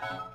Thank you.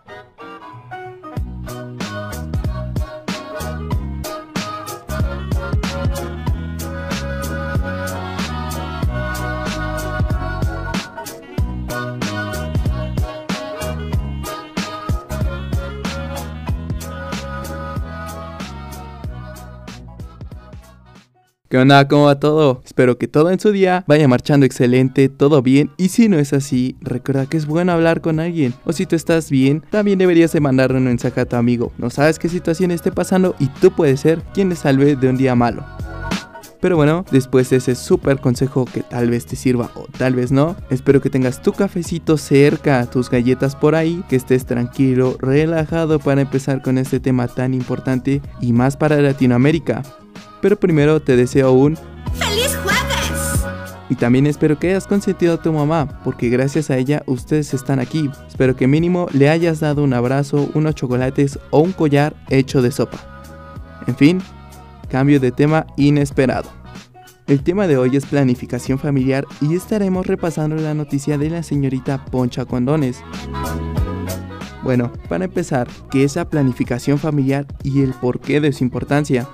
¿Qué onda? ¿Cómo va todo? Espero que todo en su día vaya marchando excelente, todo bien y si no es así, recuerda que es bueno hablar con alguien o si tú estás bien, también deberías de mandarle un mensaje a tu amigo. No sabes qué situación esté pasando y tú puedes ser quien le salve de un día malo. Pero bueno, después de ese súper consejo que tal vez te sirva o tal vez no, espero que tengas tu cafecito cerca, tus galletas por ahí, que estés tranquilo, relajado para empezar con este tema tan importante y más para Latinoamérica. Pero primero te deseo un ¡Feliz jueves! Y también espero que hayas consentido a tu mamá, porque gracias a ella ustedes están aquí. Espero que mínimo le hayas dado un abrazo, unos chocolates o un collar hecho de sopa. En fin, cambio de tema inesperado. El tema de hoy es planificación familiar y estaremos repasando la noticia de la señorita Poncha Condones. Bueno, para empezar, ¿qué es la planificación familiar y el porqué de su importancia?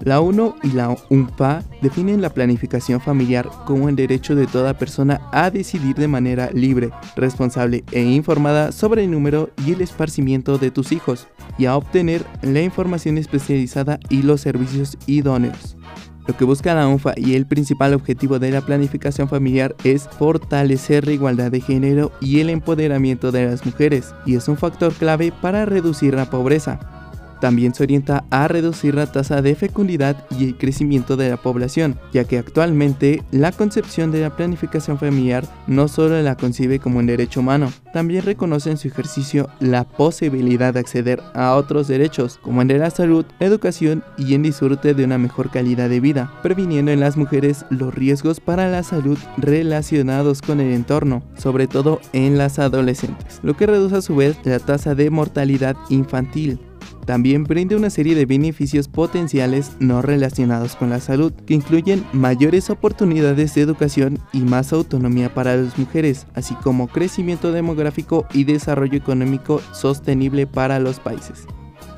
La ONU y la UNPA definen la planificación familiar como el derecho de toda persona a decidir de manera libre, responsable e informada sobre el número y el esparcimiento de tus hijos y a obtener la información especializada y los servicios idóneos. Lo que busca la UNFA y el principal objetivo de la planificación familiar es fortalecer la igualdad de género y el empoderamiento de las mujeres, y es un factor clave para reducir la pobreza, también se orienta a reducir la tasa de fecundidad y el crecimiento de la población, ya que actualmente la concepción de la planificación familiar no solo la concibe como un derecho humano, también reconoce en su ejercicio la posibilidad de acceder a otros derechos, como el de la salud, educación y en disfrute de una mejor calidad de vida, previniendo en las mujeres los riesgos para la salud relacionados con el entorno, sobre todo en las adolescentes, lo que reduce a su vez la tasa de mortalidad infantil. También brinda una serie de beneficios potenciales no relacionados con la salud, que incluyen mayores oportunidades de educación y más autonomía para las mujeres, así como crecimiento demográfico y desarrollo económico sostenible para los países.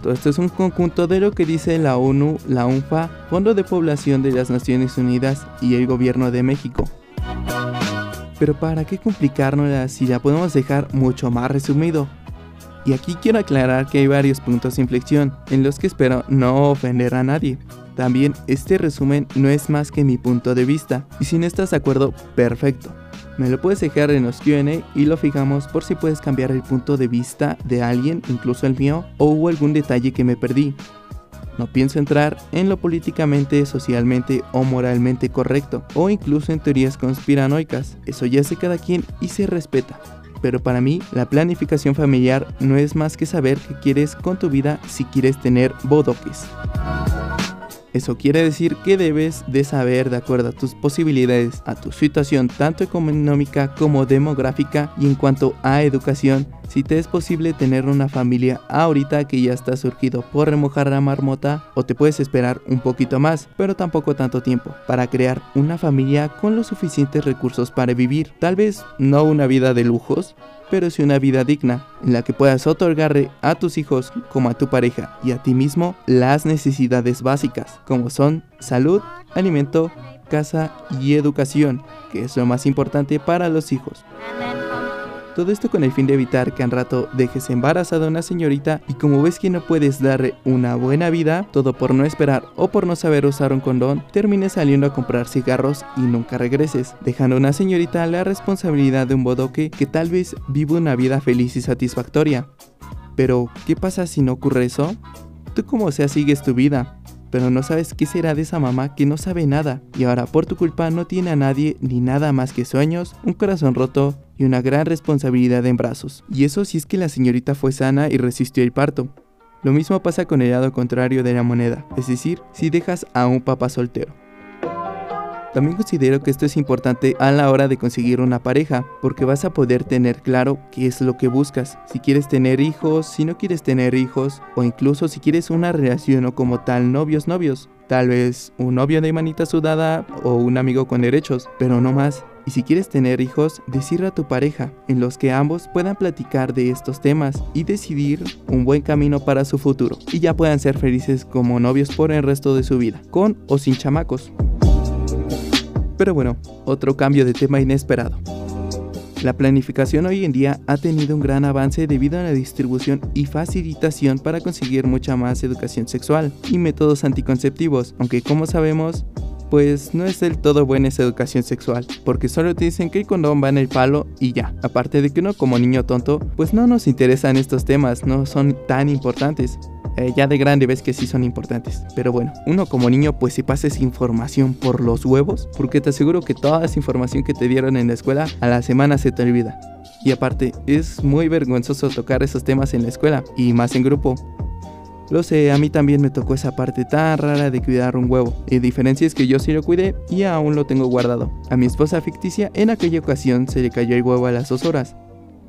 Todo esto es un conjunto de lo que dice la ONU, la UNFA, Fondo de Población de las Naciones Unidas y el Gobierno de México. Pero para qué complicárnosla si la podemos dejar mucho más resumido, y aquí quiero aclarar que hay varios puntos de inflexión en los que espero no ofender a nadie. También este resumen no es más que mi punto de vista, y si no estás de acuerdo, perfecto. Me lo puedes dejar en los QA y lo fijamos por si puedes cambiar el punto de vista de alguien, incluso el mío, o hubo algún detalle que me perdí. No pienso entrar en lo políticamente, socialmente o moralmente correcto, o incluso en teorías conspiranoicas. Eso ya sé cada quien y se respeta pero para mí la planificación familiar no es más que saber qué quieres con tu vida si quieres tener bodoques. Eso quiere decir que debes de saber de acuerdo a tus posibilidades, a tu situación tanto económica como demográfica y en cuanto a educación, si te es posible tener una familia ahorita que ya está surgido por remojar la marmota o te puedes esperar un poquito más, pero tampoco tanto tiempo, para crear una familia con los suficientes recursos para vivir. Tal vez no una vida de lujos, pero sí una vida digna, en la que puedas otorgarle a tus hijos como a tu pareja y a ti mismo las necesidades básicas, como son salud, alimento, casa y educación, que es lo más importante para los hijos. Todo esto con el fin de evitar que al rato dejes embarazada a una señorita y como ves que no puedes darle una buena vida, todo por no esperar o por no saber usar un condón, termines saliendo a comprar cigarros y nunca regreses, dejando a una señorita la responsabilidad de un bodoque que tal vez vive una vida feliz y satisfactoria. Pero, ¿qué pasa si no ocurre eso? Tú como sea sigues tu vida, pero no sabes qué será de esa mamá que no sabe nada y ahora por tu culpa no tiene a nadie ni nada más que sueños, un corazón roto y una gran responsabilidad en brazos. Y eso si es que la señorita fue sana y resistió el parto. Lo mismo pasa con el lado contrario de la moneda, es decir, si dejas a un papá soltero. También considero que esto es importante a la hora de conseguir una pareja, porque vas a poder tener claro qué es lo que buscas. Si quieres tener hijos, si no quieres tener hijos, o incluso si quieres una relación o como tal novios novios. Tal vez un novio de manita sudada o un amigo con derechos, pero no más. Y si quieres tener hijos, decirle a tu pareja, en los que ambos puedan platicar de estos temas y decidir un buen camino para su futuro. Y ya puedan ser felices como novios por el resto de su vida, con o sin chamacos. Pero bueno, otro cambio de tema inesperado. La planificación hoy en día ha tenido un gran avance debido a la distribución y facilitación para conseguir mucha más educación sexual y métodos anticonceptivos, aunque como sabemos, pues no es del todo buena esa educación sexual, porque solo te dicen que el condón va en el palo y ya. Aparte de que uno como niño tonto, pues no nos interesan estos temas, no son tan importantes. Eh, ya de grande ves que sí son importantes. Pero bueno, uno como niño pues si pases información por los huevos, porque te aseguro que toda esa información que te dieron en la escuela a la semana se te olvida. Y aparte, es muy vergonzoso tocar esos temas en la escuela, y más en grupo. Lo sé, a mí también me tocó esa parte tan rara de cuidar un huevo. La diferencia es que yo sí lo cuidé y aún lo tengo guardado. A mi esposa ficticia en aquella ocasión se le cayó el huevo a las dos horas.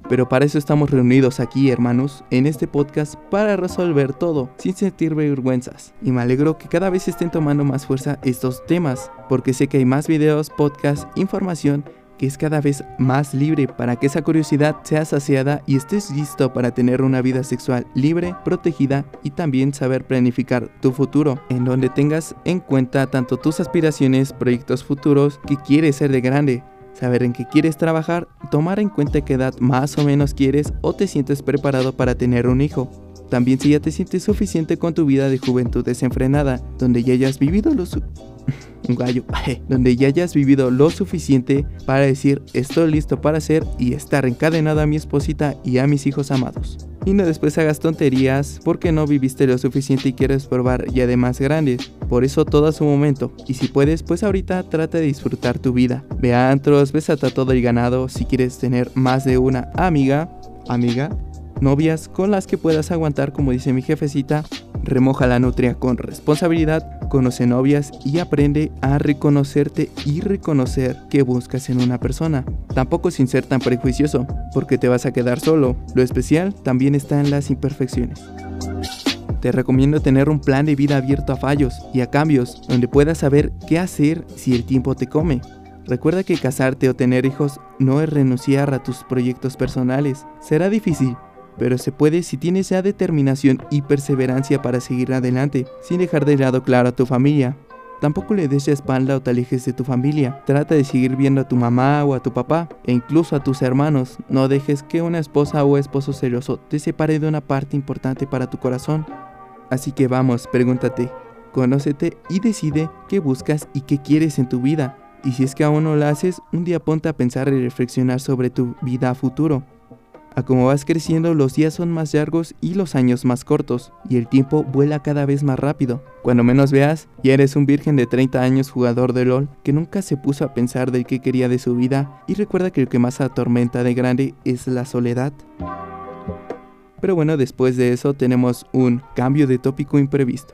Pero para eso estamos reunidos aquí, hermanos, en este podcast para resolver todo sin sentir vergüenzas. Y me alegro que cada vez estén tomando más fuerza estos temas, porque sé que hay más videos, podcasts, información que es cada vez más libre para que esa curiosidad sea saciada y estés listo para tener una vida sexual libre, protegida y también saber planificar tu futuro, en donde tengas en cuenta tanto tus aspiraciones, proyectos futuros que quieres ser de grande, saber en qué quieres trabajar, tomar en cuenta qué edad más o menos quieres o te sientes preparado para tener un hijo. También si ya te sientes suficiente con tu vida de juventud desenfrenada, donde ya hayas vivido lo un gallo, donde ya hayas vivido lo suficiente para decir estoy listo para ser y estar encadenado a mi esposita y a mis hijos amados. Y no después hagas tonterías porque no viviste lo suficiente y quieres probar ya de más grandes. Por eso todo a su momento. Y si puedes, pues ahorita trata de disfrutar tu vida. Ve a antros, besate a todo el ganado. Si quieres tener más de una amiga, amiga, novias con las que puedas aguantar, como dice mi jefecita, remoja la nutria con responsabilidad, conoce novias y aprende a reconocerte y reconocer qué buscas en una persona. Tampoco sin ser tan prejuicioso, porque te vas a quedar solo. Lo especial también está en las imperfecciones. Te recomiendo tener un plan de vida abierto a fallos y a cambios, donde puedas saber qué hacer si el tiempo te come. Recuerda que casarte o tener hijos no es renunciar a tus proyectos personales. Será difícil, pero se puede si tienes esa determinación y perseverancia para seguir adelante, sin dejar de lado claro a tu familia. Tampoco le des la espalda o te alejes de tu familia. Trata de seguir viendo a tu mamá o a tu papá, e incluso a tus hermanos. No dejes que una esposa o esposo celoso te separe de una parte importante para tu corazón. Así que vamos, pregúntate, conócete y decide qué buscas y qué quieres en tu vida. Y si es que aún no lo haces, un día ponte a pensar y reflexionar sobre tu vida a futuro. A como vas creciendo, los días son más largos y los años más cortos, y el tiempo vuela cada vez más rápido. Cuando menos veas, ya eres un virgen de 30 años jugador de LOL que nunca se puso a pensar de qué quería de su vida y recuerda que lo que más atormenta de grande es la soledad. Pero bueno, después de eso tenemos un cambio de tópico imprevisto.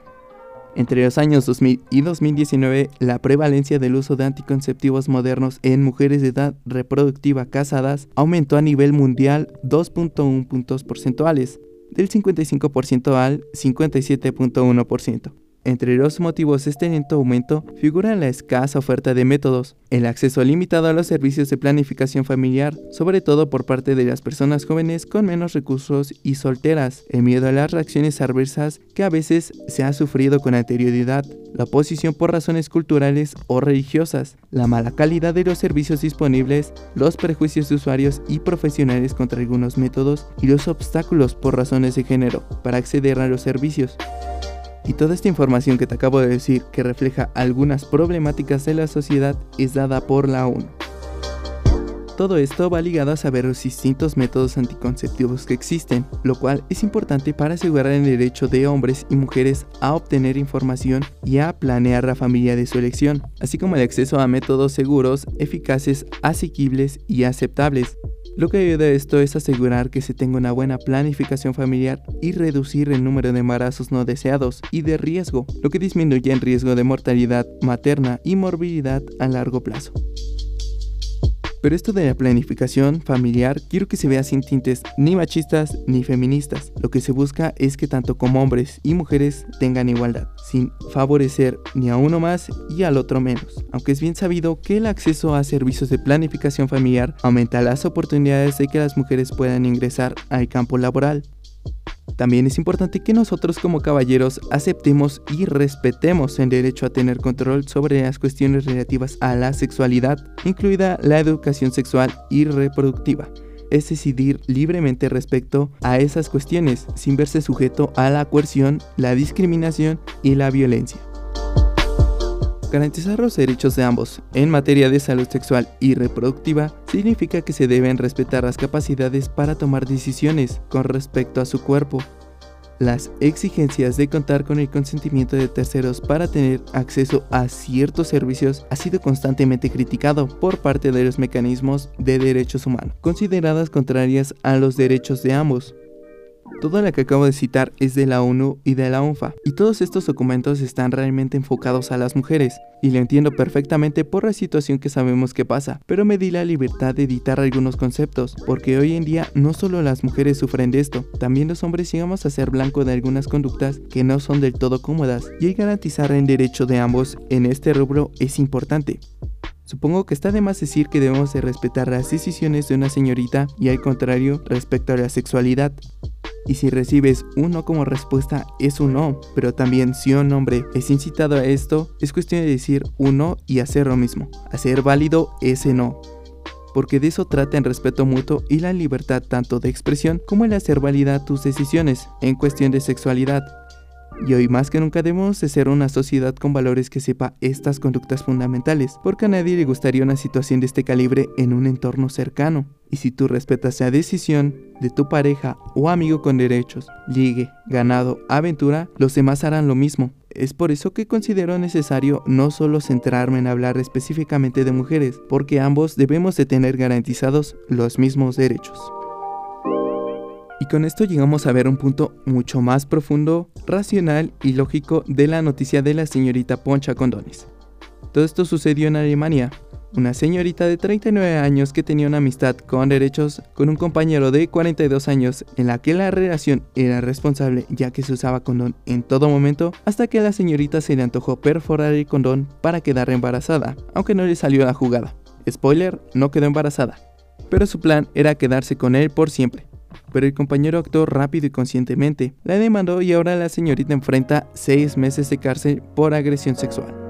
Entre los años 2000 y 2019, la prevalencia del uso de anticonceptivos modernos en mujeres de edad reproductiva casadas aumentó a nivel mundial 2.1 puntos porcentuales, del 55% al 57.1%. Entre los motivos de este lento aumento figura la escasa oferta de métodos, el acceso limitado a los servicios de planificación familiar, sobre todo por parte de las personas jóvenes con menos recursos y solteras, el miedo a las reacciones adversas que a veces se ha sufrido con anterioridad, la oposición por razones culturales o religiosas, la mala calidad de los servicios disponibles, los prejuicios de usuarios y profesionales contra algunos métodos y los obstáculos por razones de género para acceder a los servicios. Y toda esta información que te acabo de decir, que refleja algunas problemáticas de la sociedad, es dada por la ONU. Todo esto va ligado a saber los distintos métodos anticonceptivos que existen, lo cual es importante para asegurar el derecho de hombres y mujeres a obtener información y a planear la familia de su elección, así como el acceso a métodos seguros, eficaces, asequibles y aceptables, lo que ayuda a esto es asegurar que se tenga una buena planificación familiar y reducir el número de embarazos no deseados y de riesgo, lo que disminuye el riesgo de mortalidad materna y morbilidad a largo plazo. Pero esto de la planificación familiar quiero que se vea sin tintes ni machistas ni feministas. Lo que se busca es que tanto como hombres y mujeres tengan igualdad, sin favorecer ni a uno más y al otro menos. Aunque es bien sabido que el acceso a servicios de planificación familiar aumenta las oportunidades de que las mujeres puedan ingresar al campo laboral. También es importante que nosotros como caballeros aceptemos y respetemos el derecho a tener control sobre las cuestiones relativas a la sexualidad, incluida la educación sexual y reproductiva. Es decidir libremente respecto a esas cuestiones sin verse sujeto a la coerción, la discriminación y la violencia. Garantizar los derechos de ambos en materia de salud sexual y reproductiva significa que se deben respetar las capacidades para tomar decisiones con respecto a su cuerpo. Las exigencias de contar con el consentimiento de terceros para tener acceso a ciertos servicios ha sido constantemente criticado por parte de los mecanismos de derechos humanos, consideradas contrarias a los derechos de ambos. Todo lo que acabo de citar es de la ONU y de la ONFA, y todos estos documentos están realmente enfocados a las mujeres, y lo entiendo perfectamente por la situación que sabemos que pasa, pero me di la libertad de editar algunos conceptos, porque hoy en día no solo las mujeres sufren de esto, también los hombres llegamos a ser blanco de algunas conductas que no son del todo cómodas, y el garantizar el derecho de ambos en este rubro es importante. Supongo que está de más decir que debemos de respetar las decisiones de una señorita y al contrario respecto a la sexualidad. Y si recibes un no como respuesta, es un no. Pero también si un hombre es incitado a esto, es cuestión de decir un no y hacer lo mismo. Hacer válido ese no. Porque de eso trata el respeto mutuo y la libertad tanto de expresión como el hacer válida tus decisiones en cuestión de sexualidad. Y hoy más que nunca debemos de ser una sociedad con valores que sepa estas conductas fundamentales, porque a nadie le gustaría una situación de este calibre en un entorno cercano. Y si tú respetas la decisión de tu pareja o amigo con derechos, ligue, ganado, aventura, los demás harán lo mismo. Es por eso que considero necesario no solo centrarme en hablar específicamente de mujeres, porque ambos debemos de tener garantizados los mismos derechos. Y con esto llegamos a ver un punto mucho más profundo, racional y lógico de la noticia de la señorita Poncha Condones. Todo esto sucedió en Alemania. Una señorita de 39 años que tenía una amistad con derechos con un compañero de 42 años en la que la relación era responsable ya que se usaba condón en todo momento hasta que a la señorita se le antojó perforar el condón para quedar embarazada, aunque no le salió la jugada. Spoiler, no quedó embarazada. Pero su plan era quedarse con él por siempre pero el compañero actuó rápido y conscientemente. La demandó y ahora la señorita enfrenta 6 meses de cárcel por agresión sexual.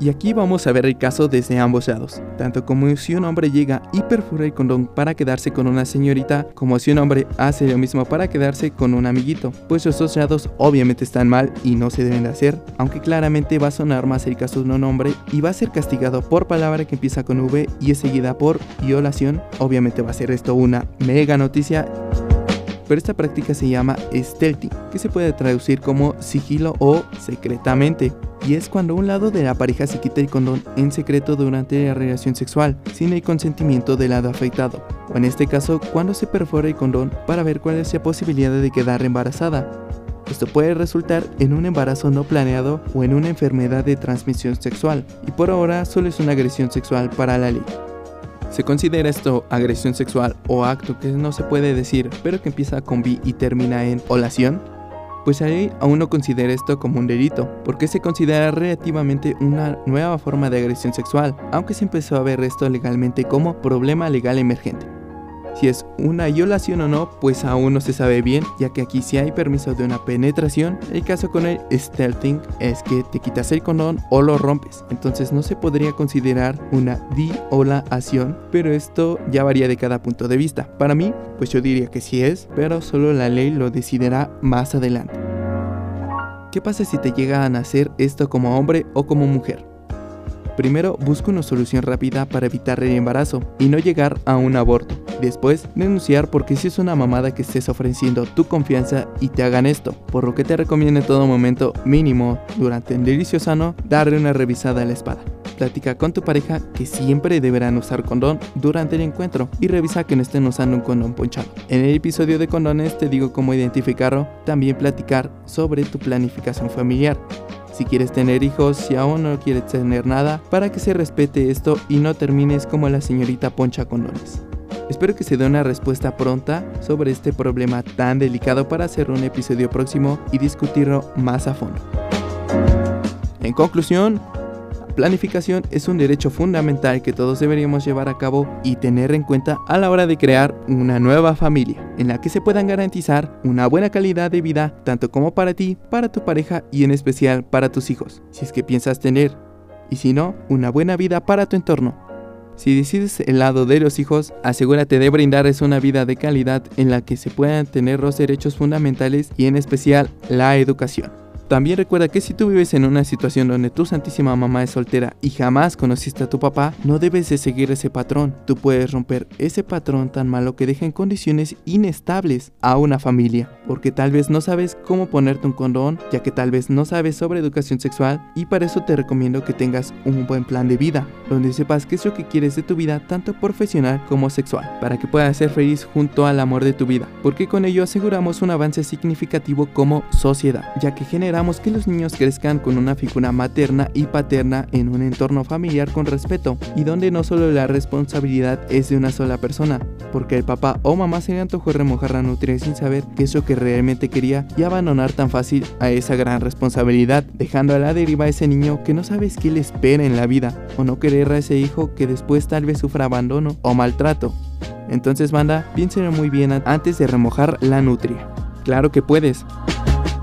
Y aquí vamos a ver el caso desde ambos lados, tanto como si un hombre llega y perfora el condón para quedarse con una señorita, como si un hombre hace lo mismo para quedarse con un amiguito, pues los dos lados obviamente están mal y no se deben de hacer, aunque claramente va a sonar más el caso de un hombre y va a ser castigado por palabra que empieza con V y es seguida por violación, obviamente va a ser esto una mega noticia pero esta práctica se llama stealthing, que se puede traducir como sigilo o secretamente. Y es cuando un lado de la pareja se quita el condón en secreto durante la relación sexual, sin el consentimiento del lado afectado. O en este caso, cuando se perfora el condón para ver cuál es la posibilidad de quedar embarazada. Esto puede resultar en un embarazo no planeado o en una enfermedad de transmisión sexual, y por ahora solo es una agresión sexual para la ley. ¿Se considera esto agresión sexual o acto que no se puede decir, pero que empieza con B y termina en olación? Pues ahí aún no considera esto como un delito, porque se considera relativamente una nueva forma de agresión sexual, aunque se empezó a ver esto legalmente como problema legal emergente. Si es una violación o no, pues aún no se sabe bien, ya que aquí si hay permiso de una penetración, el caso con el stealthing es que te quitas el condón o lo rompes, entonces no se podría considerar una violación, pero esto ya varía de cada punto de vista. Para mí, pues yo diría que sí es, pero solo la ley lo decidirá más adelante. ¿Qué pasa si te llega a nacer esto como hombre o como mujer? Primero, busca una solución rápida para evitar el embarazo y no llegar a un aborto. Después, denunciar porque si es una mamada que estés ofreciendo tu confianza y te hagan esto, por lo que te recomiendo en todo momento, mínimo, durante el delicio sano, darle una revisada a la espada. Platica con tu pareja que siempre deberán usar condón durante el encuentro y revisa que no estén usando un condón ponchado. En el episodio de condones te digo cómo identificarlo, también platicar sobre tu planificación familiar si quieres tener hijos, si aún no quieres tener nada, para que se respete esto y no termines como la señorita Poncha Condones. Espero que se dé una respuesta pronta sobre este problema tan delicado para hacer un episodio próximo y discutirlo más a fondo. En conclusión, planificación es un derecho fundamental que todos deberíamos llevar a cabo y tener en cuenta a la hora de crear una nueva familia, en la que se puedan garantizar una buena calidad de vida tanto como para ti, para tu pareja y en especial para tus hijos, si es que piensas tener, y si no, una buena vida para tu entorno. Si decides el lado de los hijos, asegúrate de brindarles una vida de calidad en la que se puedan tener los derechos fundamentales y en especial la educación. También recuerda que si tú vives en una situación donde tu santísima mamá es soltera y jamás conociste a tu papá, no debes de seguir ese patrón. Tú puedes romper ese patrón tan malo que deja en condiciones inestables a una familia, porque tal vez no sabes cómo ponerte un condón, ya que tal vez no sabes sobre educación sexual y para eso te recomiendo que tengas un buen plan de vida, donde sepas qué es lo que quieres de tu vida, tanto profesional como sexual, para que puedas ser feliz junto al amor de tu vida, porque con ello aseguramos un avance significativo como sociedad, ya que genera que los niños crezcan con una figura materna y paterna en un entorno familiar con respeto y donde no solo la responsabilidad es de una sola persona, porque el papá o mamá se le antojó remojar la nutria sin saber qué es lo que realmente quería y abandonar tan fácil a esa gran responsabilidad, dejando a la deriva a ese niño que no sabes qué le espera en la vida o no querer a ese hijo que después tal vez sufra abandono o maltrato. Entonces, banda, piénsenlo muy bien antes de remojar la nutria. Claro que puedes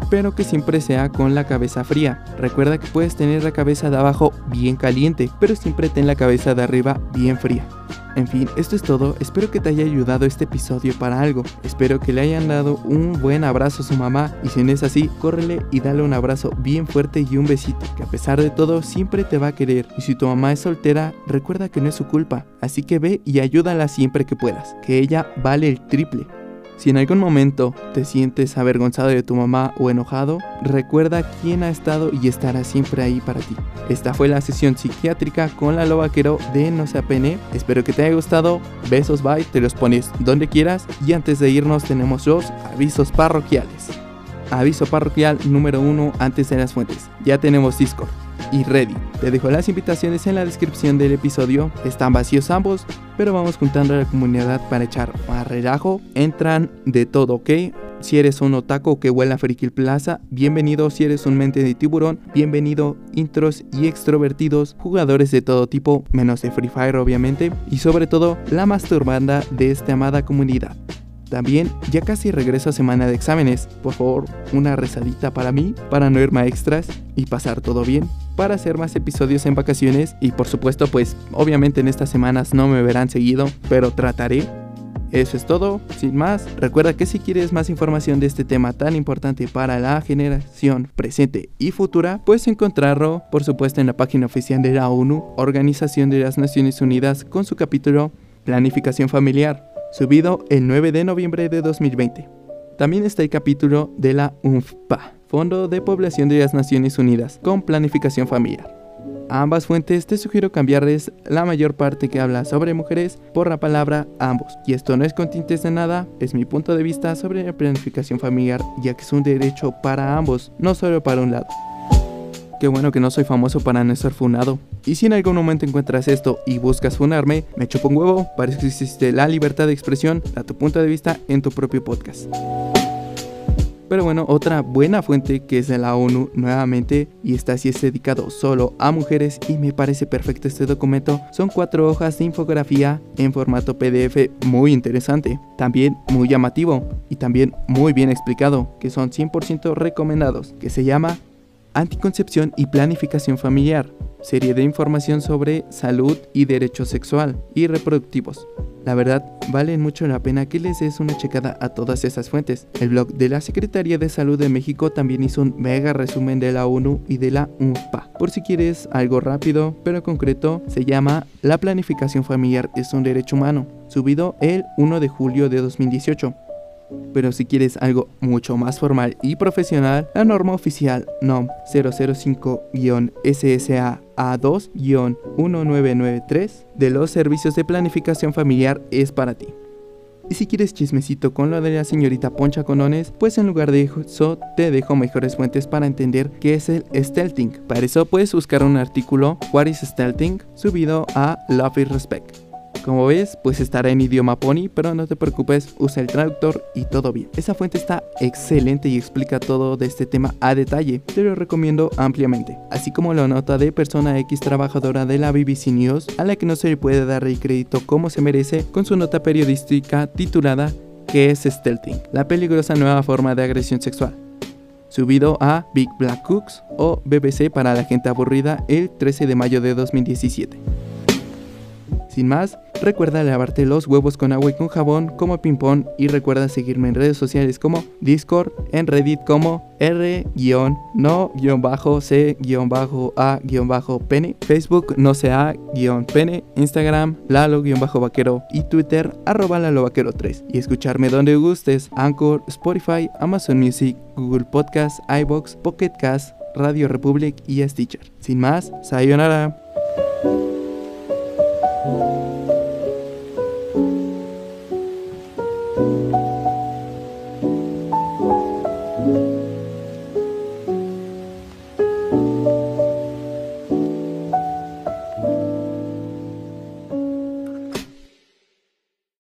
pero que siempre sea con la cabeza fría. Recuerda que puedes tener la cabeza de abajo bien caliente, pero siempre ten la cabeza de arriba bien fría. En fin, esto es todo, espero que te haya ayudado este episodio para algo, espero que le hayan dado un buen abrazo a su mamá y si no es así, córrele y dale un abrazo bien fuerte y un besito, que a pesar de todo siempre te va a querer y si tu mamá es soltera, recuerda que no es su culpa, así que ve y ayúdala siempre que puedas, que ella vale el triple. Si en algún momento te sientes avergonzado de tu mamá o enojado, recuerda quién ha estado y estará siempre ahí para ti. Esta fue la sesión psiquiátrica con la lobaquero de No se apene. Espero que te haya gustado. Besos, bye. Te los pones donde quieras. Y antes de irnos tenemos los avisos parroquiales. Aviso parroquial número uno antes de las fuentes. Ya tenemos Discord y Ready. Te dejo las invitaciones en la descripción del episodio. Están vacíos ambos, pero vamos juntando a la comunidad para echar más relajo. Entran de todo, ¿ok? Si eres un otaku que huele a Frikil Plaza, bienvenido. Si eres un mente de tiburón, bienvenido. Intros y extrovertidos, jugadores de todo tipo, menos de Free Fire obviamente, y sobre todo la masturbanda de esta amada comunidad. También ya casi regreso a semana de exámenes. Por favor, una rezadita para mí, para no irme a extras y pasar todo bien. Para hacer más episodios en vacaciones y por supuesto pues obviamente en estas semanas no me verán seguido, pero trataré. Eso es todo, sin más, recuerda que si quieres más información de este tema tan importante para la generación presente y futura, puedes encontrarlo por supuesto en la página oficial de la ONU, Organización de las Naciones Unidas, con su capítulo Planificación Familiar subido el 9 de noviembre de 2020. También está el capítulo de la UNFPA, Fondo de Población de las Naciones Unidas, con planificación familiar. A ambas fuentes te sugiero cambiarles la mayor parte que habla sobre mujeres por la palabra ambos. Y esto no es con tintes de nada, es mi punto de vista sobre la planificación familiar, ya que es un derecho para ambos, no solo para un lado. Qué bueno que no soy famoso para no ser funado. Y si en algún momento encuentras esto y buscas funarme, me chupo un huevo, parece que existe la libertad de expresión, a tu punto de vista en tu propio podcast. Pero bueno, otra buena fuente que es de la ONU nuevamente, y esta sí es dedicado solo a mujeres y me parece perfecto este documento, son cuatro hojas de infografía en formato PDF muy interesante, también muy llamativo y también muy bien explicado, que son 100% recomendados, que se llama Anticoncepción y Planificación Familiar, serie de información sobre salud y derecho sexual y reproductivos. La verdad, vale mucho la pena que les des una checada a todas esas fuentes. El blog de la Secretaría de Salud de México también hizo un mega resumen de la ONU y de la UNFPA. Por si quieres algo rápido pero concreto, se llama La planificación familiar es un derecho humano, subido el 1 de julio de 2018. Pero si quieres algo mucho más formal y profesional, la norma oficial NOM 005-SSA-A2-1993 de los servicios de planificación familiar es para ti. Y si quieres chismecito con lo de la señorita Poncha Conones, pues en lugar de eso te dejo mejores fuentes para entender qué es el stealthing. Para eso puedes buscar un artículo What is Stealthing subido a Love y Respect. Como ves, pues estará en idioma pony, pero no te preocupes, usa el traductor y todo bien. Esa fuente está excelente y explica todo de este tema a detalle, te lo recomiendo ampliamente. Así como la nota de persona X trabajadora de la BBC News, a la que no se le puede dar el crédito como se merece, con su nota periodística titulada ¿Qué es stealthing? La peligrosa nueva forma de agresión sexual subido a Big Black Cooks o BBC para la gente aburrida el 13 de mayo de 2017. Sin más, recuerda lavarte los huevos con agua y con jabón como ping pong y recuerda seguirme en redes sociales como Discord, en Reddit como R-no-c-a-pene, Facebook no se a-pene, Instagram lalo-vaquero y Twitter arroba lalovaquero3 y escucharme donde gustes, Anchor, Spotify, Amazon Music, Google Podcast, iBox, Pocket Cast, Radio Republic y Stitcher. Sin más, sayonara. Thank you.